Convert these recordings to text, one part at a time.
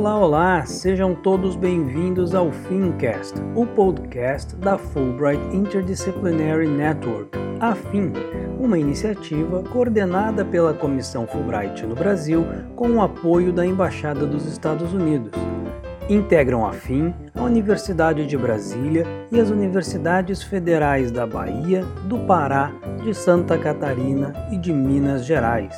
Olá, olá! Sejam todos bem-vindos ao Fincast, o podcast da Fulbright Interdisciplinary Network, a uma iniciativa coordenada pela Comissão Fulbright no Brasil com o apoio da Embaixada dos Estados Unidos. Integram a FIM, a Universidade de Brasília e as universidades federais da Bahia, do Pará, de Santa Catarina e de Minas Gerais.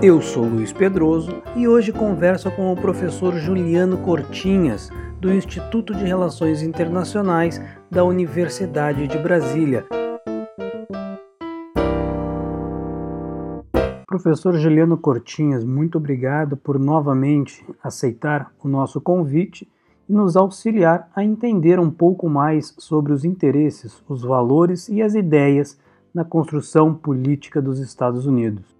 Eu sou Luiz Pedroso e hoje converso com o professor Juliano Cortinhas, do Instituto de Relações Internacionais da Universidade de Brasília. Professor Juliano Cortinhas, muito obrigado por novamente aceitar o nosso convite e nos auxiliar a entender um pouco mais sobre os interesses, os valores e as ideias na construção política dos Estados Unidos.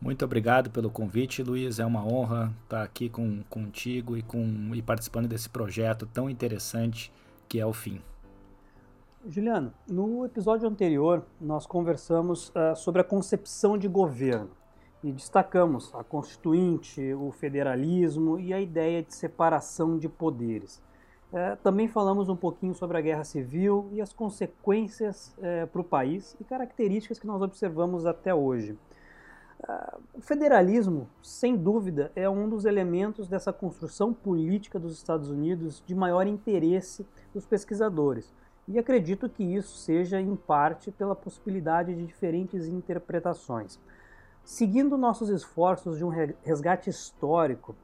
Muito obrigado pelo convite, Luiz. É uma honra estar aqui com, contigo e, com, e participando desse projeto tão interessante que é o FIM. Juliano, no episódio anterior nós conversamos uh, sobre a concepção de governo e destacamos a constituinte, o federalismo e a ideia de separação de poderes. Uh, também falamos um pouquinho sobre a guerra civil e as consequências uh, para o país e características que nós observamos até hoje. O federalismo, sem dúvida, é um dos elementos dessa construção política dos Estados Unidos de maior interesse dos pesquisadores. E acredito que isso seja, em parte, pela possibilidade de diferentes interpretações. Seguindo nossos esforços de um resgate histórico,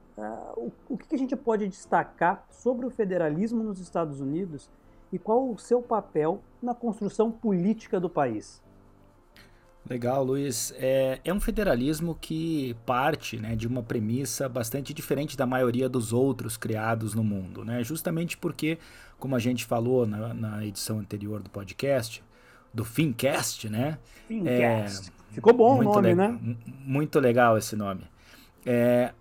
o que a gente pode destacar sobre o federalismo nos Estados Unidos e qual o seu papel na construção política do país? Legal, Luiz. É, é um federalismo que parte né, de uma premissa bastante diferente da maioria dos outros criados no mundo, né? Justamente porque, como a gente falou na, na edição anterior do podcast, do Fincast, né? Fincast. É, Ficou bom o nome, né? Muito legal esse nome. É,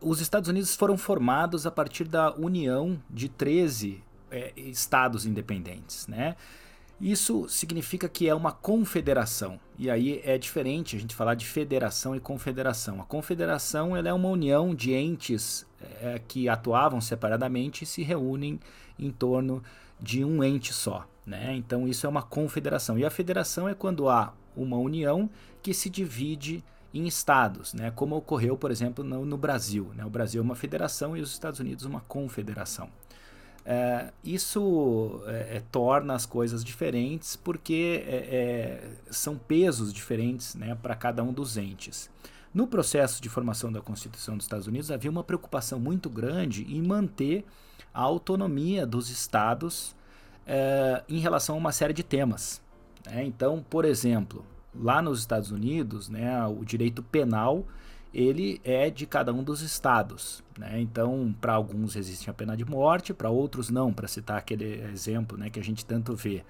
os Estados Unidos foram formados a partir da união de 13 é, estados independentes, né? Isso significa que é uma confederação. E aí é diferente a gente falar de federação e confederação. A confederação ela é uma união de entes é, que atuavam separadamente e se reúnem em torno de um ente só. Né? Então isso é uma confederação. E a federação é quando há uma união que se divide em estados, né? como ocorreu, por exemplo, no, no Brasil. Né? O Brasil é uma federação e os Estados Unidos uma confederação. É, isso é, é, torna as coisas diferentes porque é, são pesos diferentes né, para cada um dos entes. No processo de formação da Constituição dos Estados Unidos havia uma preocupação muito grande em manter a autonomia dos estados em relação a uma série de temas. Né? Então, por exemplo, lá nos Estados Unidos, né, o direito penal ele é de cada um dos estados. Né? Então, para alguns existe a pena de morte, para outros não, para citar aquele exemplo né, que a gente tanto vê.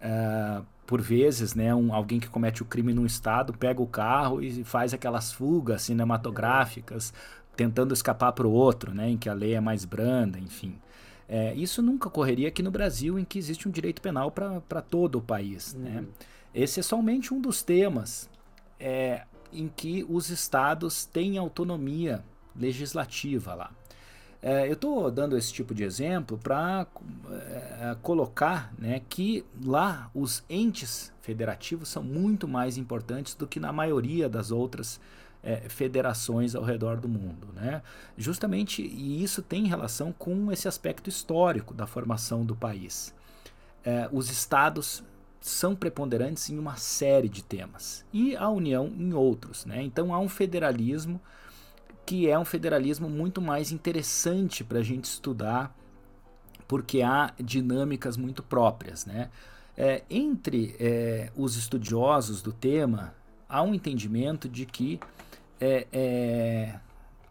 Uh, por vezes, né, um, alguém que comete o crime num estado pega o carro e faz aquelas fugas cinematográficas, tentando escapar para o outro, né, em que a lei é mais branda, enfim. É, isso nunca ocorreria aqui no Brasil, em que existe um direito penal para todo o país. Né? Uhum. Né? Esse é somente um dos temas. É, em que os estados têm autonomia legislativa lá. É, eu estou dando esse tipo de exemplo para é, colocar né, que lá os entes federativos são muito mais importantes do que na maioria das outras é, federações ao redor do mundo. Né? Justamente, e isso tem relação com esse aspecto histórico da formação do país. É, os estados são preponderantes em uma série de temas e a União em outros. Né? Então há um federalismo que é um federalismo muito mais interessante para a gente estudar, porque há dinâmicas muito próprias. Né? É, entre é, os estudiosos do tema, há um entendimento de que é, é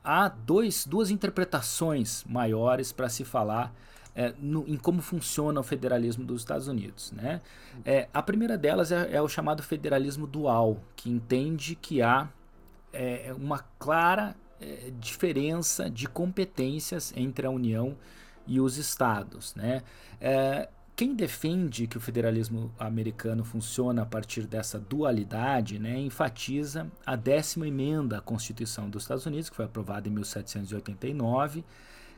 há dois, duas interpretações maiores para se falar é, no, em como funciona o federalismo dos Estados Unidos. Né? É, a primeira delas é, é, o chamado federalismo dual, que entende que há é, uma clara é, diferença de competências entre a União e os Estados. Né? É, quem defende que o federalismo americano funciona a partir dessa dualidade, né, enfatiza a décima emenda à Constituição dos Estados Unidos, que foi aprovada em 1789,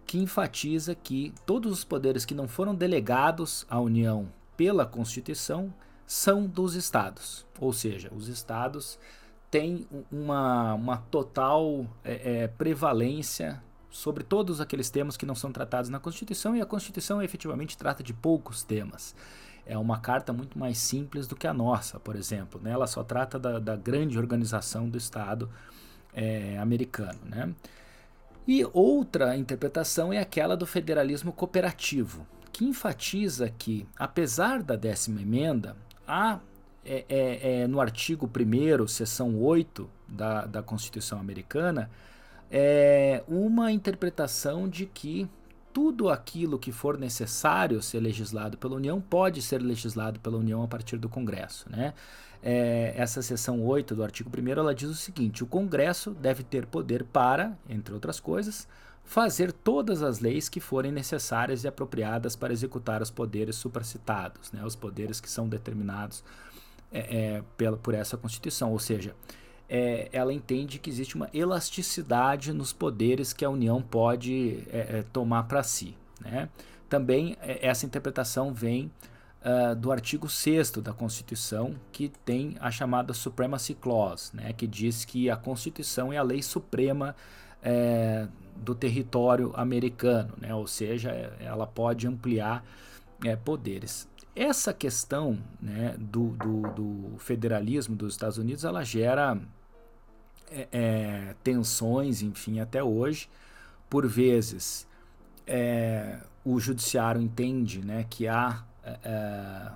que enfatiza que todos os poderes que não foram delegados à União pela Constituição são dos estados, ou seja, os estados têm uma, uma total é, é, prevalência sobre todos aqueles temas que não são tratados na Constituição, e a Constituição efetivamente trata de poucos temas. É uma carta muito mais simples do que a nossa, por exemplo. Né? Ela só trata da, da grande organização do Estado é, americano. Né? E outra interpretação é aquela do federalismo cooperativo, que enfatiza que, apesar da décima emenda, há é, é, é no artigo 1, seção 8 da, da Constituição Americana, é uma interpretação de que tudo aquilo que for necessário ser legislado pela União pode ser legislado pela União a partir do Congresso. Né? É, essa seção 8 do artigo 1 ela diz o seguinte: o Congresso deve ter poder para, entre outras coisas, fazer todas as leis que forem necessárias e apropriadas para executar os poderes supracitados, né? os poderes que são determinados é, é, pela, por essa Constituição. Ou seja, é, ela entende que existe uma elasticidade nos poderes que a União pode é, é tomar para si. Né? Também é, essa interpretação vem uh, do artigo 6 da Constituição, que tem a chamada Supremacy Clause, né? que diz que a Constituição é a lei suprema é, do território americano, né? ou seja, ela pode ampliar é, poderes. Essa questão né, do, do, do, federalismo dos Estados Unidos ela gera é, é, tensões, enfim, até hoje. Por vezes, é, o judiciário entende né, que há, é, é,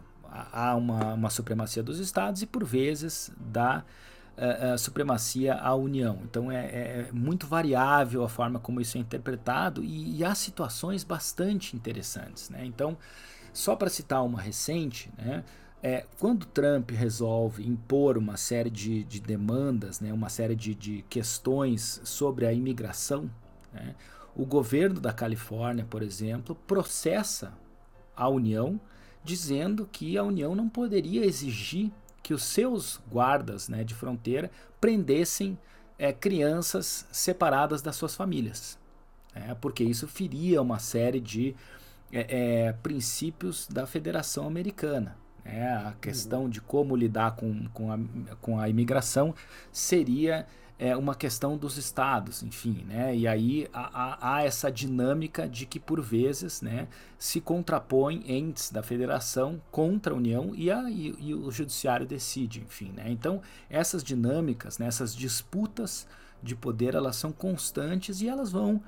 há uma, uma, supremacia dos estados e, por vezes, dá supremacia à União. Então, é, muito variável a forma como isso é interpretado e, e há situações bastante interessantes. Né? Então, só para citar uma recente, né, é, quando Trump resolve impor uma série de, de demandas, né, uma série de, de questões sobre a imigração, né, o governo da Califórnia, por exemplo, processa a União dizendo que a União não poderia exigir que os seus guardas né, de fronteira prendessem é, crianças separadas das suas famílias, né, porque isso feria uma série de é, é, princípios da Federação Americana. Né? A questão uhum. de como lidar com, com, a, com a imigração seria é, uma questão dos estados, enfim, né? E aí há, há, essa dinâmica de que por vezes, né, se contrapõem entes da federação contra a União e, a, e, e o judiciário decide, enfim, né? Então essas dinâmicas, né, essas disputas de poder, elas são constantes e elas vão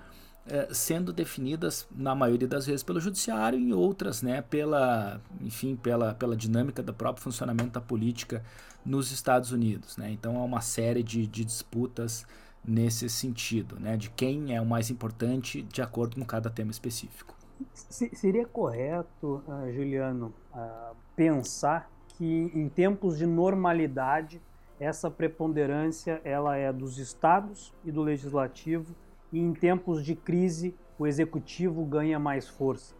sendo definidas na maioria das vezes pelo judiciário e outras, né, pela, enfim, pela, pela dinâmica do próprio funcionamento da política nos Estados Unidos, né? Então há uma série de, de disputas nesse sentido, né, de quem é o mais importante de acordo com cada tema específico. Seria correto, uh, Juliano, uh, pensar que em tempos de normalidade essa preponderância ela é dos estados e do legislativo e em tempos de crise o executivo ganha mais força?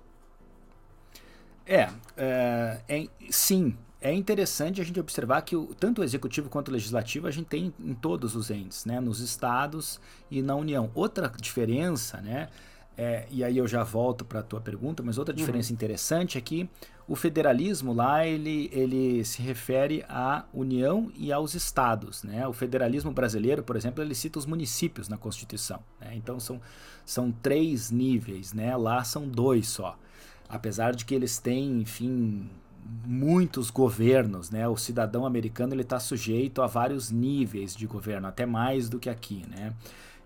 É, é, é, sim. É interessante a gente observar que o, tanto o executivo quanto o legislativo a gente tem em todos os entes, né, nos estados e na União. Outra diferença, né, é, e aí eu já volto para a tua pergunta, mas outra diferença uhum. interessante é que o federalismo lá ele, ele se refere à União e aos estados. Né? O federalismo brasileiro, por exemplo, ele cita os municípios na Constituição. Né? Então são, são três níveis, né? lá são dois só. Apesar de que eles têm, enfim, muitos governos, né? O cidadão americano ele está sujeito a vários níveis de governo, até mais do que aqui, né?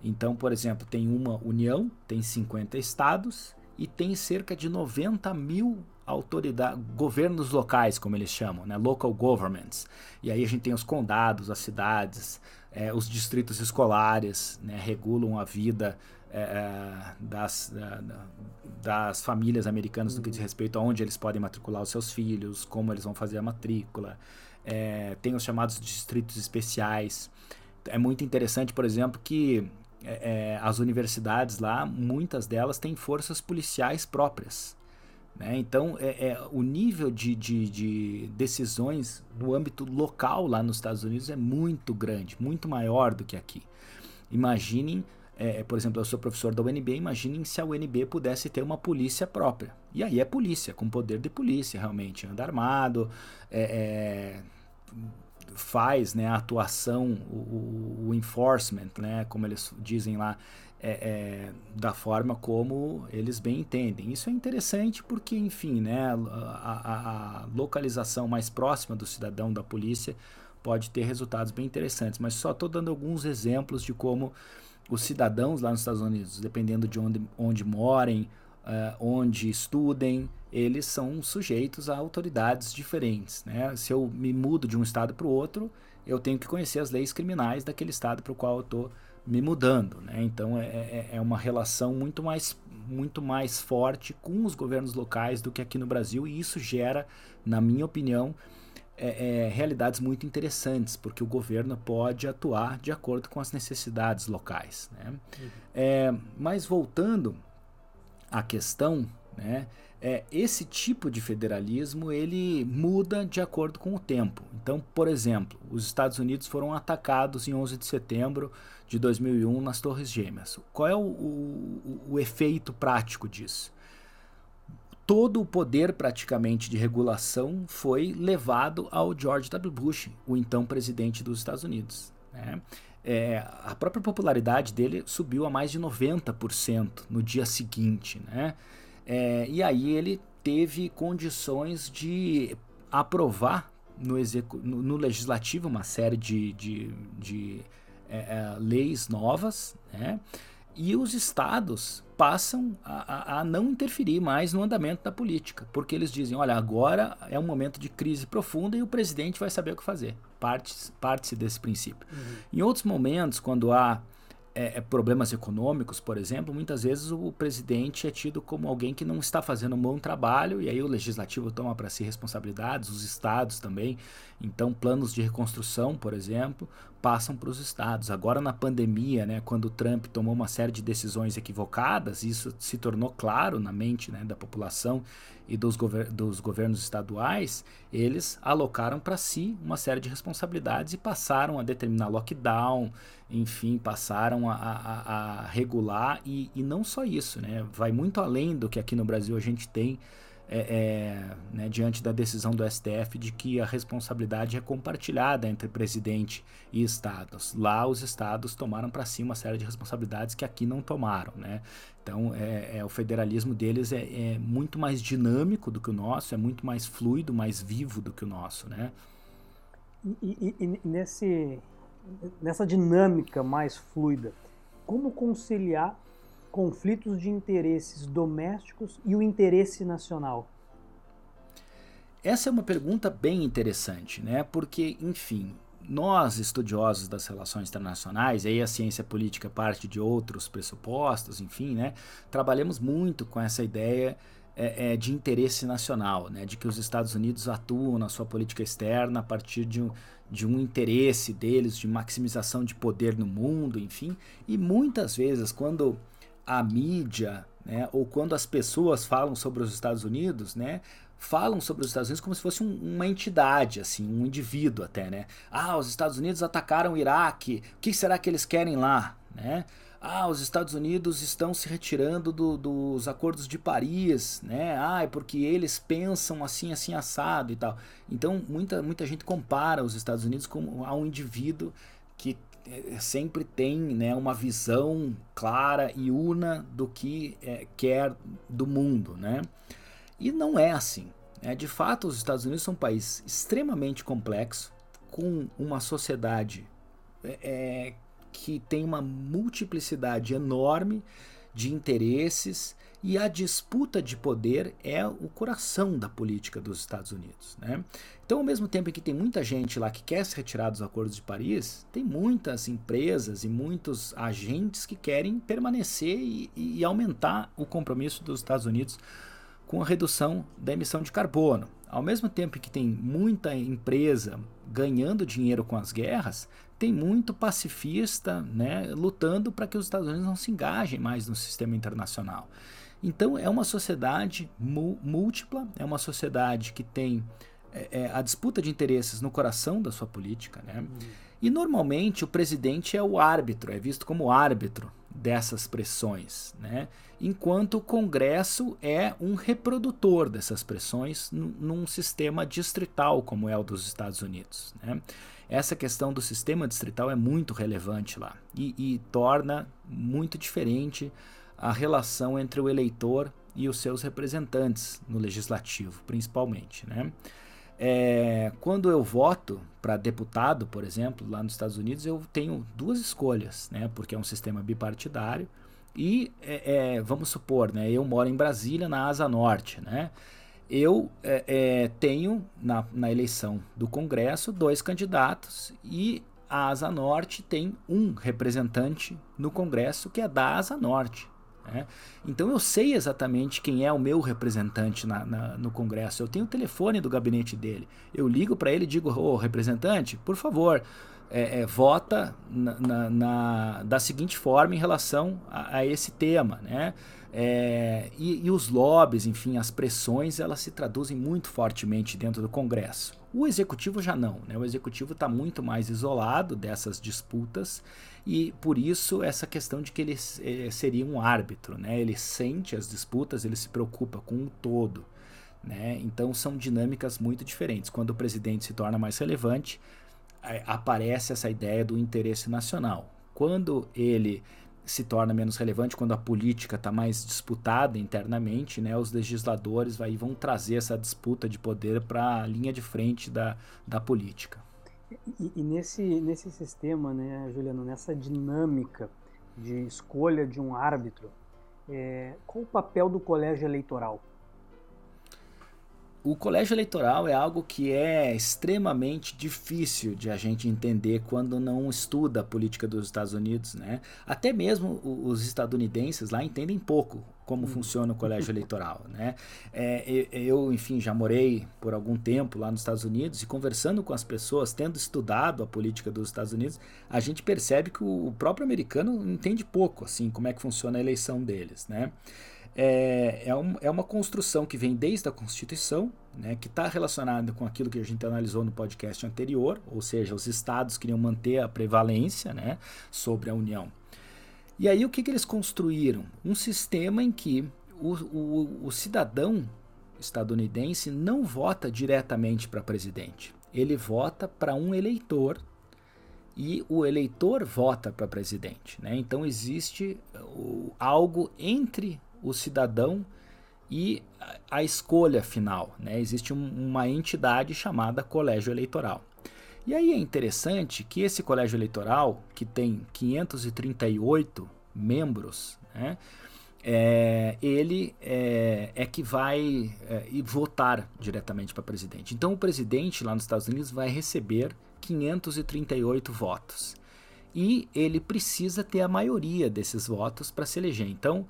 Então, por exemplo, tem uma união, tem 50 estados e tem cerca de 90 mil autoridades, governos locais, como eles chamam, né? local governments. E aí a gente tem os condados, as cidades, é, os distritos escolares, né? regulam a vida é, é das, das famílias americanas no que diz respeito a onde eles podem matricular os seus filhos, como eles vão fazer a matrícula. É, tem os chamados distritos especiais. É muito interessante, por exemplo, que é, é, as universidades lá, muitas delas têm forças policiais próprias. Né? Então, é, é, o nível de, de, de, decisões no âmbito local lá nos Estados Unidos é muito grande, muito maior do que aqui. Imaginem, é, por exemplo, eu sou professor da UNB, imaginem se a UNB pudesse ter uma polícia própria. E aí é polícia, com poder de polícia, realmente. Anda armado, é, é faz né, a atuação, o, o, enforcement, né, como eles dizem lá, é, é, da forma como eles bem entendem. Isso é interessante porque, enfim, né, a, a, a, localização mais próxima do cidadão da polícia pode ter resultados bem interessantes. Mas só estou dando alguns exemplos de como os cidadãos lá nos Estados Unidos, dependendo de onde, onde morem, uh, onde estudem, eles são sujeitos a autoridades diferentes. Né? Se eu me mudo de um estado para o outro, eu tenho que conhecer as leis criminais daquele estado para o qual eu estou me mudando, né? Então é, é, é uma relação muito mais, muito mais forte com os governos locais do que aqui no Brasil e isso gera, na minha opinião, é, é, realidades muito interessantes, porque o governo pode atuar de acordo com as necessidades locais. Né? Uhum. É, mas voltando à questão, né, é, esse tipo de federalismo ele muda de acordo com o tempo. Então, por exemplo, os Estados Unidos foram atacados em 11 de setembro de 2001 nas Torres Gêmeas. Qual é o, o, o efeito prático disso? Todo o poder praticamente de regulação foi levado ao George W. Bush, o então presidente dos Estados Unidos. Né? É, a própria popularidade dele subiu a mais de 90% no dia seguinte. Né? É, e aí ele teve condições de aprovar no, no, no legislativo uma série de, de, de é, é, leis novas, né? e os estados passam a, a, a, não interferir mais no andamento da política, porque eles dizem: olha, agora é um momento de crise profunda e o presidente vai saber o que fazer. Parte-se parte desse princípio. Uhum. Em outros momentos, quando há é, é, problemas econômicos, por exemplo, muitas vezes o presidente é tido como alguém que não está fazendo um bom trabalho e aí o legislativo toma para si responsabilidades, os estados também. Então, planos de reconstrução, por exemplo, passam para os estados. Agora, na pandemia, né, quando o Trump tomou uma série de decisões equivocadas, isso se tornou claro na mente né, da população e dos, gover dos governos estaduais, eles alocaram para si uma série de responsabilidades e passaram a determinar lockdown, enfim, passaram a, a, a regular. E, e não só isso, né, vai muito além do que aqui no Brasil a gente tem é, é, né, diante da decisão do STF de que a responsabilidade é compartilhada entre presidente e estados. Lá os estados tomaram para si uma série de responsabilidades que aqui não tomaram. Né? Então é, é o federalismo deles é, é, muito mais dinâmico do que o nosso, é muito mais fluido, mais vivo do que o nosso. Né? E, e, e nesse, nessa dinâmica mais fluida, como conciliar conflitos de interesses domésticos e o interesse nacional? Essa é uma pergunta bem interessante, né? Porque, enfim, nós, estudiosos das relações internacionais, aí a ciência política parte de outros pressupostos, enfim, né? Trabalhamos muito com essa ideia é, é, de interesse nacional, né? De que os Estados Unidos atuam na sua política externa a partir de um, de um interesse deles, de maximização de poder no mundo, enfim. E muitas vezes, quando a mídia, né, ou quando as pessoas falam sobre os Estados Unidos, né, falam sobre os Estados Unidos como se fosse um, uma entidade, assim, um indivíduo até, né? Ah, os Estados Unidos atacaram o Iraque, o que será que eles querem lá, né? Ah, os Estados Unidos estão se retirando do, dos acordos de Paris, né? Ah, é porque eles pensam assim, assim, assado e tal. Então, muita, muita gente compara os Estados Unidos com, a um indivíduo que é, sempre tem né, uma visão clara e una do que é, quer do mundo. Né? E não é assim. Né? De fato, os Estados Unidos são um país extremamente complexo, com uma sociedade é que tem uma multiplicidade enorme de interesses e a disputa de poder é o coração da política dos Estados Unidos. Né? Então, ao mesmo tempo que tem muita gente lá que quer se retirar dos acordos de Paris, tem muitas empresas e muitos agentes que querem permanecer e, e aumentar o compromisso dos Estados Unidos com a redução da emissão de carbono. Ao mesmo tempo que tem muita empresa ganhando dinheiro com as guerras, tem muito pacifista né, lutando para que os Estados Unidos não se engajem mais no sistema internacional. Então é uma sociedade múltipla, é uma sociedade que tem é, é, a disputa de interesses no coração da sua política, né? Uhum. E normalmente o presidente é o árbitro, é visto como árbitro dessas pressões, né? enquanto o Congresso é um reprodutor dessas pressões num sistema distrital como é o dos Estados Unidos. Né? Essa questão do sistema distrital é muito relevante lá e, e torna muito diferente a relação entre o eleitor e os seus representantes no legislativo, principalmente. Né? É, quando eu voto para deputado, por exemplo, lá nos Estados Unidos, eu tenho duas escolhas, né? porque é um sistema bipartidário e é, é, vamos supor, né, eu moro em Brasília, na Asa Norte, né? Eu é, é, tenho na, na eleição do Congresso dois candidatos e a Asa Norte tem um representante no Congresso que é da Asa Norte. Né? Então eu sei exatamente quem é o meu representante na, na, no Congresso. Eu tenho o telefone do gabinete dele. Eu ligo para ele e digo: Ô oh, representante, por favor, é, é, vota na, na, da seguinte forma em relação a, a esse tema. Né? É, e, e, os lobbies, enfim, as pressões, elas se traduzem muito fortemente dentro do Congresso. O executivo já não, né? o executivo está muito mais isolado dessas disputas e por isso essa questão de que ele é, seria um árbitro, né? ele sente as disputas, ele se preocupa com o todo. Né? Então são dinâmicas muito diferentes. Quando o presidente se torna mais relevante, aparece essa ideia do interesse nacional. Quando ele se torna menos relevante quando a política está mais disputada internamente, né, os legisladores vai, vão trazer essa disputa de poder para a linha de frente da, da política. E, e, nesse, nesse sistema, né, Juliano, nessa dinâmica de escolha de um árbitro, é, qual o papel do colégio eleitoral? O colégio eleitoral é algo que é extremamente difícil de a gente entender quando não estuda a política dos Estados Unidos, né? Até mesmo os estadunidenses lá entendem pouco como hum. funciona o colégio eleitoral, né? É, eu, enfim, já morei por algum tempo lá nos Estados Unidos e conversando com as pessoas, tendo estudado a política dos Estados Unidos, a gente percebe que o próprio americano entende pouco, assim, como é que funciona a eleição deles, né? É, é, um, é uma construção que vem desde a Constituição, né, que está relacionada com aquilo que a gente analisou no podcast anterior, ou seja, os estados queriam manter a prevalência né, sobre a União. E aí o que, que eles construíram? Um sistema em que o, o, o cidadão estadunidense não vota diretamente para presidente. Ele vota para um eleitor e o eleitor vota para presidente. Né? Então existe uh, algo entre o cidadão e a escolha final. Né? Existe um, uma entidade chamada colégio eleitoral. E aí é interessante que esse colégio eleitoral, que tem 538 membros, né, é, ele é, é, que vai é, votar diretamente para presidente. Então o presidente lá nos Estados Unidos vai receber 538 votos. E ele precisa ter a maioria desses votos para se eleger. Então,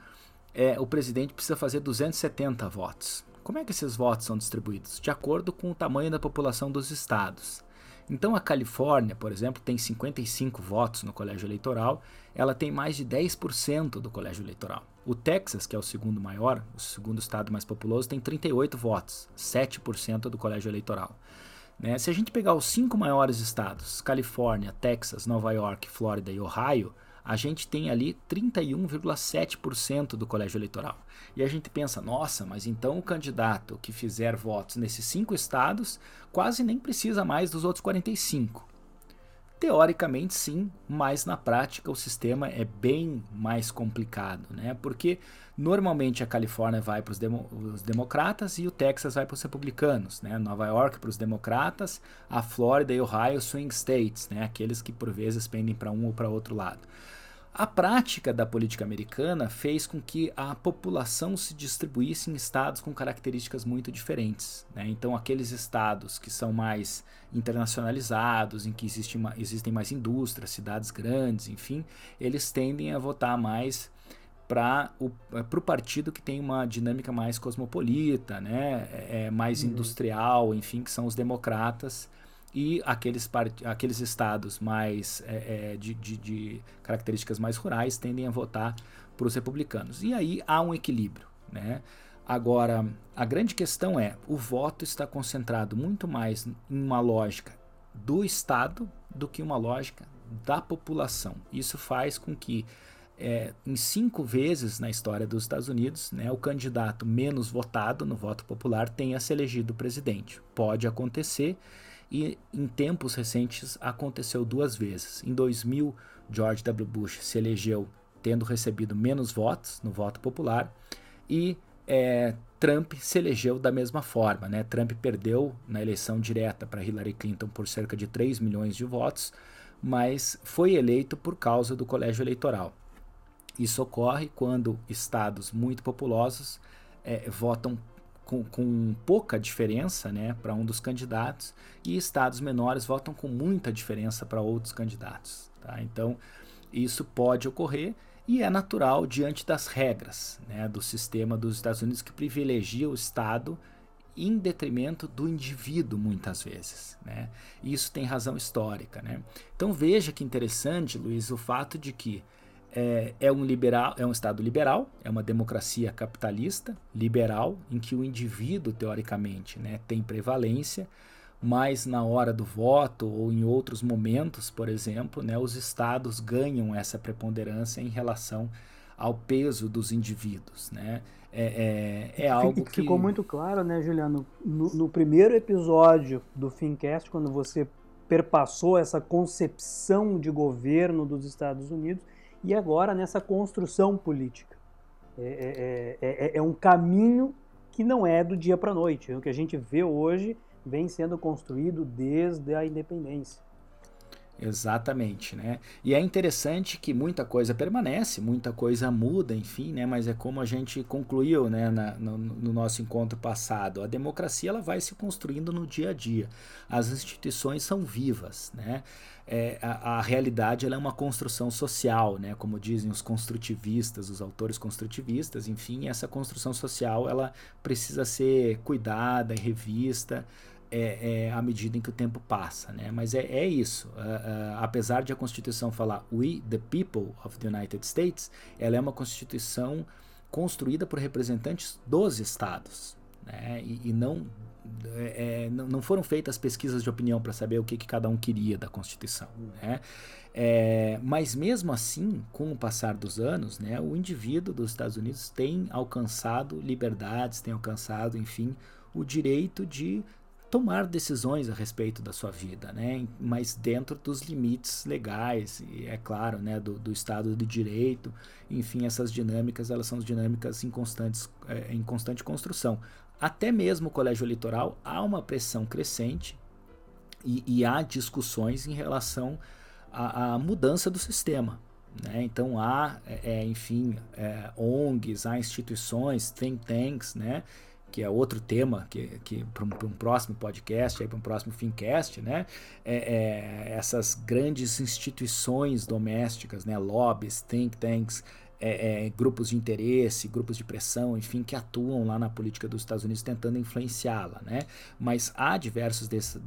é, o presidente precisa fazer 270 votos. Como é que esses votos são distribuídos? De acordo com o tamanho da população dos estados. Então a Califórnia, por exemplo, tem 55 votos no colégio eleitoral, ela tem mais de 10% do colégio eleitoral. O Texas, que é o segundo maior, o segundo estado mais populoso, tem 38 votos, 7% do colégio eleitoral. Né? Se a gente pegar os cinco maiores estados, Califórnia, Texas, Nova York, Flórida e Ohio, a gente tem ali 31,7% do colégio eleitoral. E a gente pensa, nossa, mas então o candidato que fizer votos nesses cinco estados quase nem precisa mais dos outros 45. Teoricamente sim, mas na prática o sistema é bem mais complicado, né? Porque normalmente a Califórnia vai para os demo, democratas e o Texas vai para os republicanos, né? Nova York para os democratas, a Flórida e Ohio swing states, né? Aqueles que por vezes pendem para um ou para outro lado. A prática da política americana fez com que a população se distribuísse em estados com características muito diferentes. Né? Então, aqueles estados que são mais internacionalizados, em que existe uma, existem mais indústrias, cidades grandes, enfim, eles tendem a votar mais para o pro partido que tem uma dinâmica mais cosmopolita, né? é, é mais uhum. industrial, enfim, que são os democratas e aqueles, aqueles estados mais é, é, de, de, de, características mais rurais tendem a votar para os republicanos. E aí há um equilíbrio. Né? Agora, a grande questão é: o voto está concentrado muito mais em uma lógica do Estado do que uma lógica da população. Isso faz com que, é, em cinco vezes na história dos Estados Unidos, né, o candidato menos votado no voto popular tenha se elegido presidente. Pode acontecer e em tempos recentes aconteceu duas vezes. Em 2000, George W. Bush se elegeu tendo recebido menos votos no voto popular e é, Trump se elegeu da mesma forma. Né? Trump perdeu na eleição direta para Hillary Clinton por cerca de 3 milhões de votos, mas foi eleito por causa do colégio eleitoral. Isso ocorre quando estados muito populosos é, votam com, com, pouca diferença né, para um dos candidatos e estados menores votam com muita diferença para outros candidatos. Tá? Então, isso pode ocorrer e é natural diante das regras né, do sistema dos Estados Unidos que privilegia o Estado em detrimento do indivíduo muitas vezes, né? Isso tem razão histórica, né? Então veja que interessante, Luiz, o fato de que é, é, um liberal, é um Estado liberal, é uma democracia capitalista liberal em que o indivíduo teoricamente, né, tem prevalência, mas na hora do voto ou em outros momentos, por exemplo, né, os estados ganham essa preponderância em relação ao peso dos indivíduos, né? É, é, é algo que ficou muito claro, né, Juliano? No, no, primeiro episódio do Fincast, quando você perpassou essa concepção de governo dos Estados Unidos e agora nessa construção política. É, é, é, é, é um caminho que não é do dia para a noite. O que a gente vê hoje vem sendo construído desde a independência. Exatamente, né? E é interessante que muita coisa permanece, muita coisa muda, enfim, né? Mas é como a gente concluiu, né, na, no, no, nosso encontro passado. A democracia ela vai se construindo no dia a dia. As instituições são vivas, né? É, a, a, realidade ela é uma construção social, né? Como dizem os construtivistas, os autores construtivistas. Enfim, essa construção social ela precisa ser cuidada e revista é, é, à medida em que o tempo passa, né? Mas é, é isso. Uh, uh, apesar de a Constituição falar We the People of the United States, ela é uma Constituição construída por representantes dos estados, né? E, e não, é, é não foram feitas pesquisas de opinião para saber o que, que, cada um queria da Constituição, né? É, mas mesmo assim, com o passar dos anos, né, o indivíduo dos Estados Unidos tem alcançado liberdades, tem alcançado, enfim, o direito de tomar decisões a respeito da sua vida, né? mas dentro dos limites legais e é claro, né, do, do Estado de Direito, enfim, essas dinâmicas elas são dinâmicas em, constantes, é, em constante construção. Até mesmo o colégio eleitoral há uma pressão crescente e, e há discussões em relação à, à mudança do sistema. Né? Então há, é, é enfim, é, ONGs, há instituições, think tanks, né? Que é outro tema que, que para um, um, próximo podcast, para um próximo Fincast, né? É, é, essas grandes instituições domésticas, né? lobbies, think tanks, é, é, grupos de interesse, grupos de pressão, enfim, que atuam lá na política dos Estados Unidos tentando influenciá-la, né? Mas há diversos desse,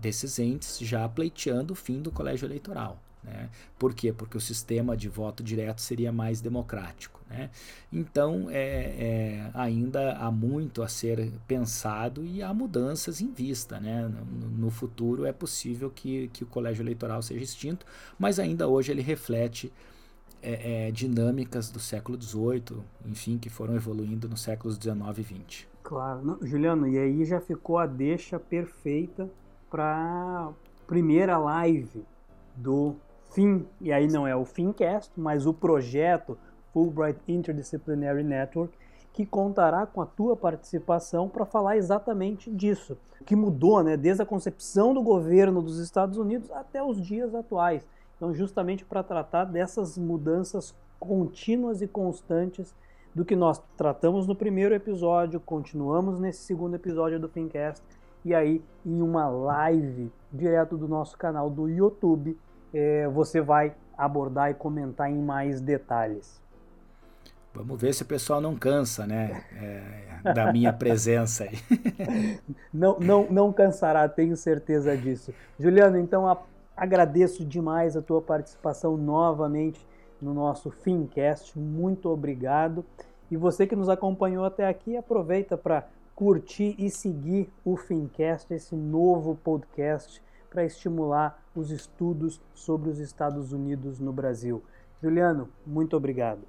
desses entes já pleiteando o fim do colégio eleitoral. Né? Por quê? Porque o sistema de voto direto seria mais democrático. Né? Então, é, é, ainda há muito a ser pensado e há mudanças em vista. Né? No, no, futuro é possível que, que o colégio eleitoral seja extinto, mas ainda hoje ele reflete é, é dinâmicas do século XVIII, enfim, que foram evoluindo nos séculos XIX e XX. Claro, Não, Juliano, e aí já ficou a deixa perfeita para primeira live do FIM, e aí não é o FIMcast, mas o projeto Fulbright Interdisciplinary Network, que contará com a tua participação para falar exatamente disso, que mudou né, desde a concepção do governo dos Estados Unidos até os dias atuais. Então, justamente para tratar dessas mudanças contínuas e constantes do que nós tratamos no primeiro episódio, continuamos nesse segundo episódio do Fincast, e aí em uma live direto do nosso canal do YouTube é, você vai abordar e comentar em mais detalhes. Vamos ver se o pessoal não cansa, né, é, da minha presença aí. não, não, não cansará, tenho certeza disso. Juliano, então a, agradeço demais a tua participação novamente no nosso Fincast. Muito obrigado. E você que nos acompanhou até aqui, aproveita para curtir e seguir o Fincast, esse novo podcast para estimular os estudos sobre os Estados Unidos no Brasil. Juliano, muito obrigado.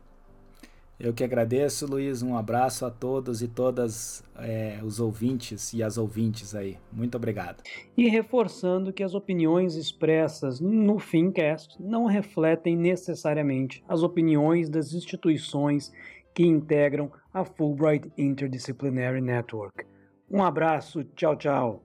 Eu que agradeço, Luiz. Um abraço a todos e todas é, os ouvintes e as ouvintes aí. Muito obrigado. E reforçando que as opiniões expressas no Fincast não refletem necessariamente as opiniões das instituições que integram a Fulbright Interdisciplinary Network. Um abraço, tchau, tchau.